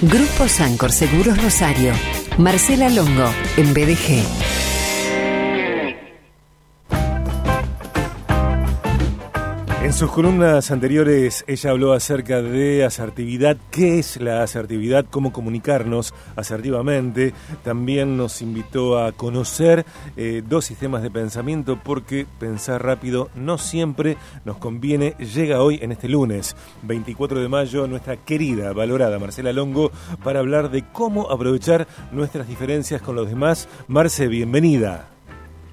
Grupo Sancor Seguros Rosario. Marcela Longo, en BDG. En sus columnas anteriores ella habló acerca de asertividad, qué es la asertividad, cómo comunicarnos asertivamente. También nos invitó a conocer eh, dos sistemas de pensamiento porque pensar rápido no siempre nos conviene. Llega hoy en este lunes, 24 de mayo, nuestra querida, valorada Marcela Longo para hablar de cómo aprovechar nuestras diferencias con los demás. Marce, bienvenida.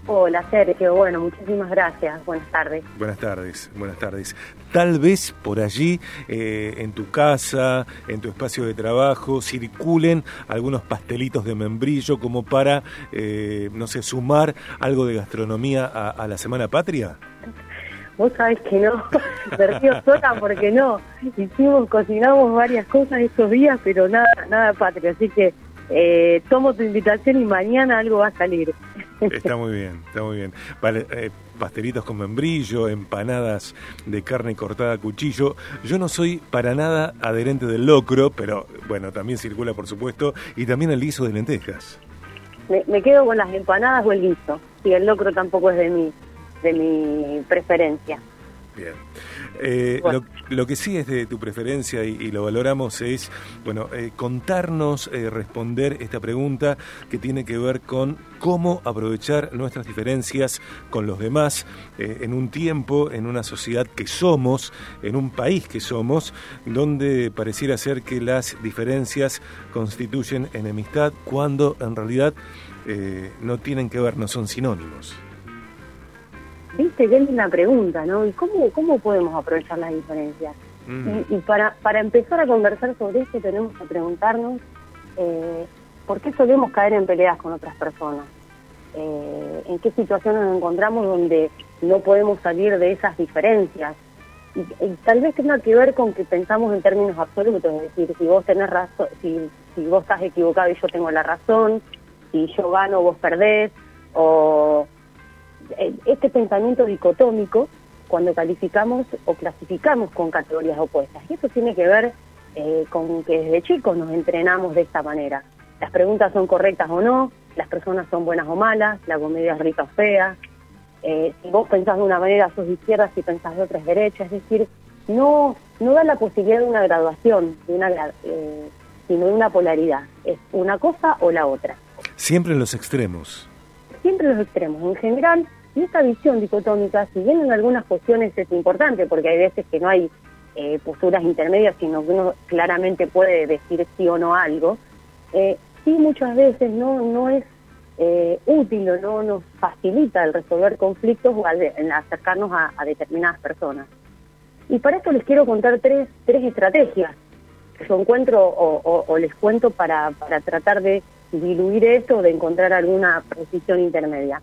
Hola Sergio, bueno, muchísimas gracias. Buenas tardes. Buenas tardes, buenas tardes. Tal vez por allí, eh, en tu casa, en tu espacio de trabajo, circulen algunos pastelitos de membrillo como para, eh, no sé, sumar algo de gastronomía a, la Semana Patria. Vos sabés que no, vertió sola porque no. Hicimos, cocinamos varias cosas estos días, pero nada, nada patria. Así que eh, tomo tu invitación y mañana algo va a salir. Está muy bien, está muy bien. Vale, eh, pastelitos con membrillo, empanadas de carne cortada a cuchillo. Yo no soy para nada adherente del locro, pero bueno, también circula por supuesto, y también el guiso de lentejas. Me, quedo con las empanadas o el guiso, y el locro tampoco es de mi, de mi preferencia. Bien. Eh, lo, que sí es de tu preferencia y, lo valoramos es, bueno, eh, contarnos, eh, responder esta pregunta que tiene que ver con cómo aprovechar nuestras diferencias con los demás en un tiempo, en una sociedad que somos, en un país que somos, donde pareciera ser que las diferencias constituyen enemistad cuando en realidad no tienen que ver, no son sinónimos. Viste, qué linda pregunta, ¿no? ¿Y cómo, cómo podemos aprovechar las diferencias? Mm. Y, para, para empezar a conversar sobre esto tenemos que preguntarnos eh, por qué solemos caer en peleas con otras personas. Eh, en qué situaciones nos encontramos donde no podemos salir de esas diferencias. Y, tal vez tenga que ver con que pensamos en términos absolutos, es decir, si vos tenés razón, si, si vos estás equivocado y yo tengo la razón, si yo gano vos perdés, o este pensamiento dicotómico cuando calificamos o clasificamos con categorías opuestas. Y eso tiene que ver eh, con que desde chicos nos entrenamos de esta manera. Las preguntas son correctas o no, las personas son buenas o malas, la comedia es rica o fea. Eh, si vos pensás de una manera, sos de izquierda, si pensás de otra es derecha. Es decir, no, no da la posibilidad de una graduación, de una, sino de una polaridad. Es una cosa o la otra. Siempre en los extremos siempre los extremos. En general, y esta visión dicotómica, si bien en algunas cuestiones es importante, porque hay veces que no hay eh, posturas intermedias, sino que uno claramente puede decir sí o no algo, eh, sí muchas veces no, no es eh, útil o no nos facilita el resolver conflictos o en acercarnos a, determinadas personas. Y para esto les quiero contar tres, tres estrategias que yo encuentro o, les cuento para, para tratar de diluir esto o de encontrar alguna posición intermedia.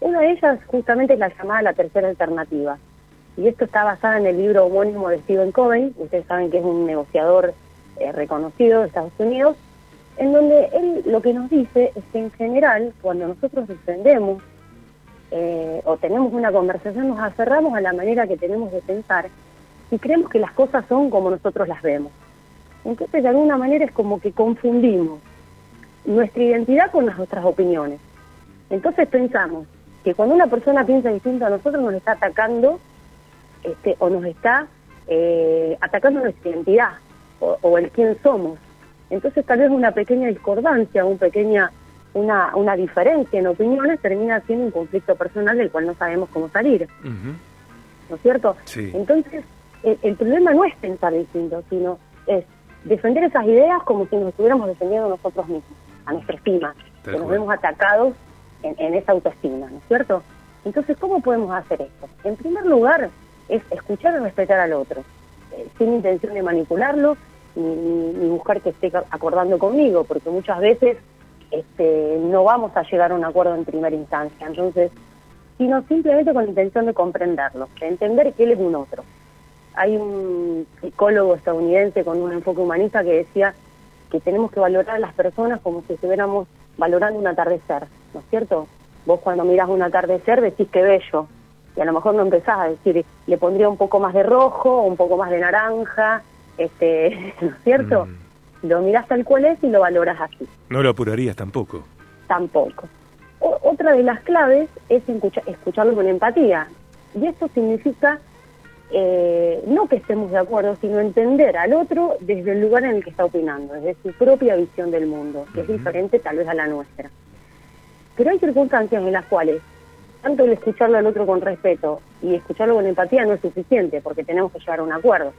Una de ellas justamente es la llamada la tercera alternativa. Y esto está basada en el libro homónimo de Stephen Covey, ustedes saben que es un negociador eh, reconocido de Estados Unidos, en donde él lo que nos dice es que en general, cuando nosotros defendemos eh, o tenemos una conversación, nos aferramos a la manera que tenemos de pensar y creemos que las cosas son como nosotros las vemos. Entonces, de alguna manera es como que confundimos nuestra identidad con las nuestras opiniones. Entonces pensamos que cuando una persona piensa distinto a nosotros nos está atacando este, o nos está eh, atacando nuestra identidad o, el quién somos. Entonces tal vez una pequeña discordancia, un pequeña, una, una diferencia en opiniones termina siendo un conflicto personal del cual no sabemos cómo salir. ¿No es cierto? Entonces el, el problema no es pensar distinto, sino es defender esas ideas como si nos estuviéramos defendiendo nosotros mismos a nuestra estima, que nos vemos atacados en, esa autoestima, ¿no es cierto? Entonces, ¿cómo podemos hacer esto? En primer lugar, es escuchar y respetar al otro, eh, sin intención de manipularlo ni, buscar que esté acordando conmigo, porque muchas veces este, no vamos a llegar a un acuerdo en primera instancia. Entonces, sino simplemente con la intención de comprenderlo, de entender que él es un otro. Hay un psicólogo estadounidense con un enfoque humanista que decía que tenemos que valorar a las personas como si estuviéramos valorando un atardecer, ¿no es cierto? Vos cuando miras un atardecer decís que bello, y a lo mejor no empezás a decir, le pondría un poco más de rojo, un poco más de naranja, este, ¿no es cierto? Mm. lo miras tal cual es y lo valoras así. No lo apurarías tampoco. Tampoco. otra de las claves es escucharlo con empatía. Y esto significa eh, no que estemos de acuerdo, sino entender al otro desde el lugar en el que está opinando, desde su propia visión del mundo, que es diferente tal vez a la nuestra. Pero hay circunstancias en las cuales tanto el escucharlo al otro con respeto y escucharlo con empatía no es suficiente, porque tenemos que llegar a un acuerdo.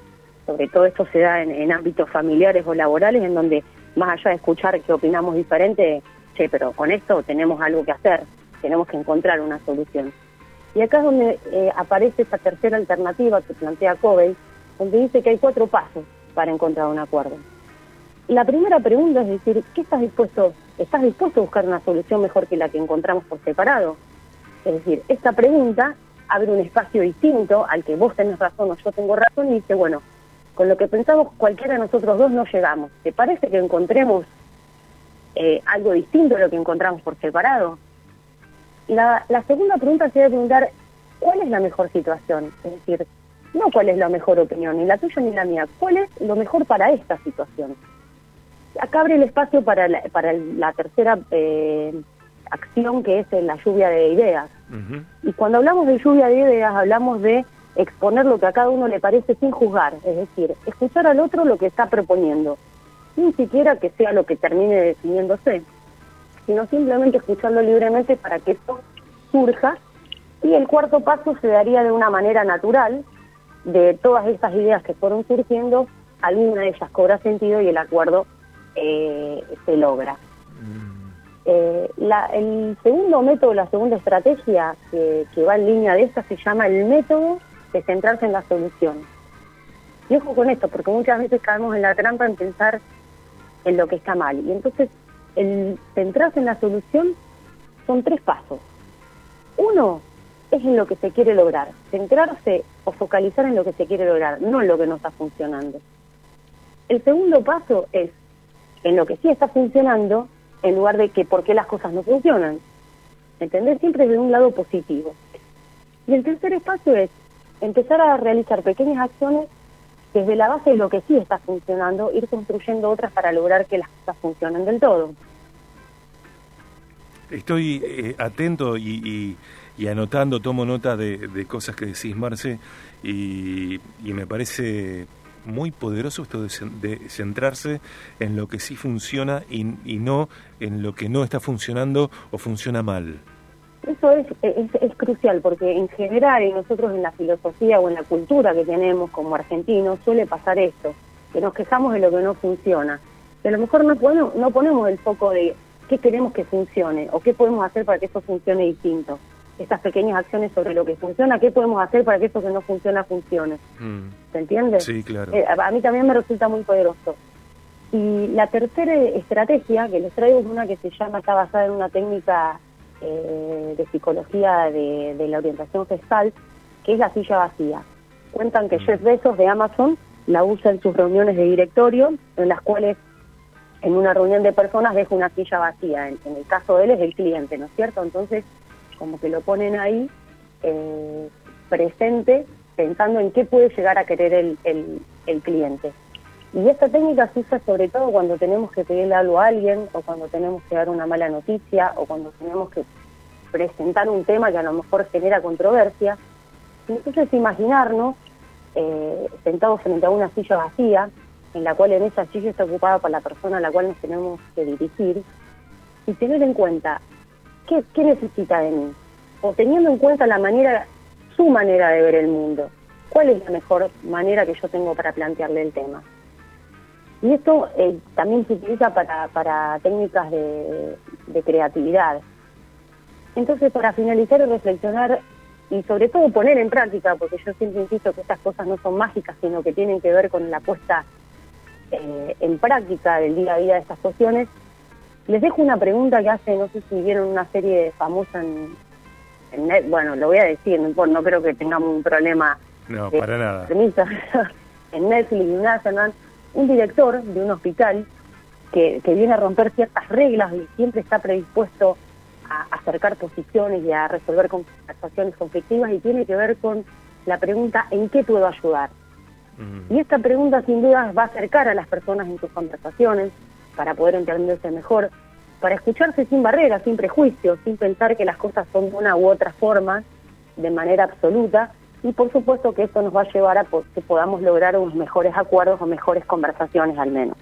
Sobre todo esto se da en, ámbitos familiares o laborales, en donde más allá de escuchar que opinamos diferente, che, pero con esto tenemos algo que hacer, tenemos que encontrar una solución. Y acá es donde eh, aparece esa tercera alternativa que plantea Covey, donde dice que hay cuatro pasos para encontrar un acuerdo. La primera pregunta es decir, ¿qué estás dispuesto? ¿Estás dispuesto a buscar una solución mejor que la que encontramos por separado? Es decir, esta pregunta abre un espacio distinto al que vos tenés razón o yo tengo razón y dice, bueno, con lo que pensamos cualquiera de nosotros dos no llegamos. ¿Te parece que encontremos eh, algo distinto a lo que encontramos por separado? La, la segunda pregunta sería preguntar, ¿cuál es la mejor situación? Es decir, no cuál es la mejor opinión, ni la tuya ni la mía, ¿cuál es lo mejor para esta situación? Acá abre el espacio para la, para la tercera eh, acción que es la lluvia de ideas. Y cuando hablamos de lluvia de ideas, hablamos de exponer lo que a cada uno le parece sin juzgar, es decir, escuchar al otro lo que está proponiendo, sin siquiera que sea lo que termine definiéndose, sino simplemente escucharlo libremente para que esto surja. Y el cuarto paso se daría de una manera natural, de todas estas ideas que fueron surgiendo, alguna de ellas cobra sentido y el acuerdo eh, se logra. Eh, el segundo método, la segunda estrategia que, va en línea de esta se llama el método de centrarse en la solución. Y ojo con esto, porque muchas veces caemos en la trampa en pensar en lo que está mal. Y entonces el centrarse en la solución son tres pasos. Uno es en lo que se quiere lograr, centrarse o focalizar en lo que se quiere lograr, no en lo que no está funcionando. El segundo paso es en lo que sí está funcionando en lugar de que por qué las cosas no funcionan. ¿Entendés? Siempre desde un lado positivo. Y el tercer espacio es empezar a realizar pequeñas acciones desde la base de lo que sí está funcionando, ir construyendo otras para lograr que las cosas funcionen del todo. Estoy eh, atento y, anotando, tomo nota de, cosas que decís, Marce, y me parece muy poderoso esto de, centrarse en lo que sí funciona y, no en lo que no está funcionando o funciona mal. Eso es, es, crucial porque en general y nosotros en la filosofía o en la cultura que tenemos como argentinos suele pasar esto, que nos quejamos de lo que no funciona. Y a lo mejor no ponemos, no ponemos el foco de qué queremos que funcione o qué podemos hacer para que eso funcione distinto estas pequeñas acciones sobre lo que funciona, qué podemos hacer para que eso que no funciona funcione. Mm. ¿Se entiende? Sí, claro. Eh, a mí también me resulta muy poderoso. Y la tercera estrategia que les traigo es una que se llama, está basada en una técnica eh, de psicología de, la orientación gestal, que es la silla vacía. Cuentan que mm. Jeff Bezos de Amazon la usa en sus reuniones de directorio, en las cuales en una reunión de personas deja una silla vacía. En, en el caso de él es el cliente, ¿no es cierto? Entonces como que lo ponen ahí eh, presente pensando en qué puede llegar a querer el, el, cliente. Y esta técnica se usa sobre todo cuando tenemos que pedirle algo a alguien o cuando tenemos que dar una mala noticia o cuando tenemos que presentar un tema que a lo mejor genera controversia. Entonces imaginarnos eh, sentados frente a una silla vacía, en la cual en esa silla está ocupada por la persona a la cual nos tenemos que dirigir, y tener en cuenta ¿qué, necesita de mí? O teniendo en cuenta la manera, su manera de ver el mundo, ¿cuál es la mejor manera que yo tengo para plantearle el tema? Y esto eh, también se utiliza para, para técnicas de, creatividad. Entonces, para finalizar y reflexionar, y sobre todo poner en práctica, porque yo siempre insisto que estas cosas no son mágicas, sino que tienen que ver con la puesta eh, en práctica del día a día de estas cuestiones, les dejo una pregunta que hace, no sé si vieron una serie famosa en, en bueno, lo voy a decir, no, no creo que tengamos un problema. No, para nada. en Netflix, un director de un hospital que, que viene a romper ciertas reglas y siempre está predispuesto a acercar posiciones y a resolver actuaciones conflictivas y tiene que ver con la pregunta ¿en qué puedo ayudar? Y esta pregunta sin duda va a acercar a las personas en sus conversaciones para poder entenderse mejor, para escucharse sin barreras, sin prejuicios, sin pensar que las cosas son de una u otra forma, de manera absoluta, y por supuesto que esto nos va a llevar a que podamos lograr unos mejores acuerdos o mejores conversaciones al menos.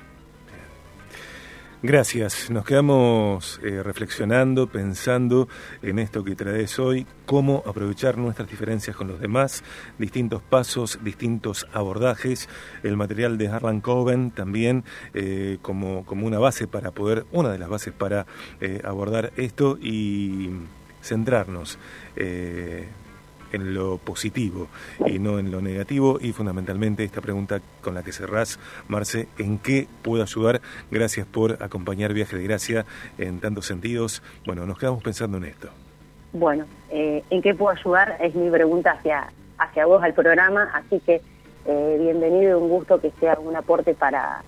Gracias. Nos quedamos eh, reflexionando, pensando en esto que traes hoy, cómo aprovechar nuestras diferencias con los demás, distintos pasos, distintos abordajes. El material de Harlan Coben también eh, como, como una base para poder, una de las bases para eh, abordar esto y centrarnos en lo positivo y no en lo negativo y fundamentalmente esta pregunta con la que cerrás, Marce, ¿en qué puedo ayudar? Gracias por acompañar Viaje de Gracia en tantos sentidos. Bueno, nos quedamos pensando en esto. Bueno, eh, ¿en qué puedo ayudar? Es mi pregunta hacia, hacia vos al programa, así que eh, bienvenido y un gusto que sea un aporte para,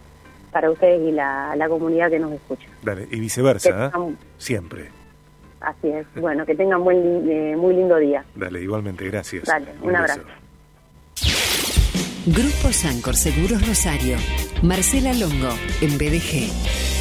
para ustedes y la, comunidad que nos escucha. Dale, y viceversa, ¿eh? siempre. Así es. Bueno, que tengan buen, eh, muy lindo día. Dale, igualmente, gracias. Dale, un, abrazo. Grupo Sancor Seguros Rosario. Marcela Longo, en BDG.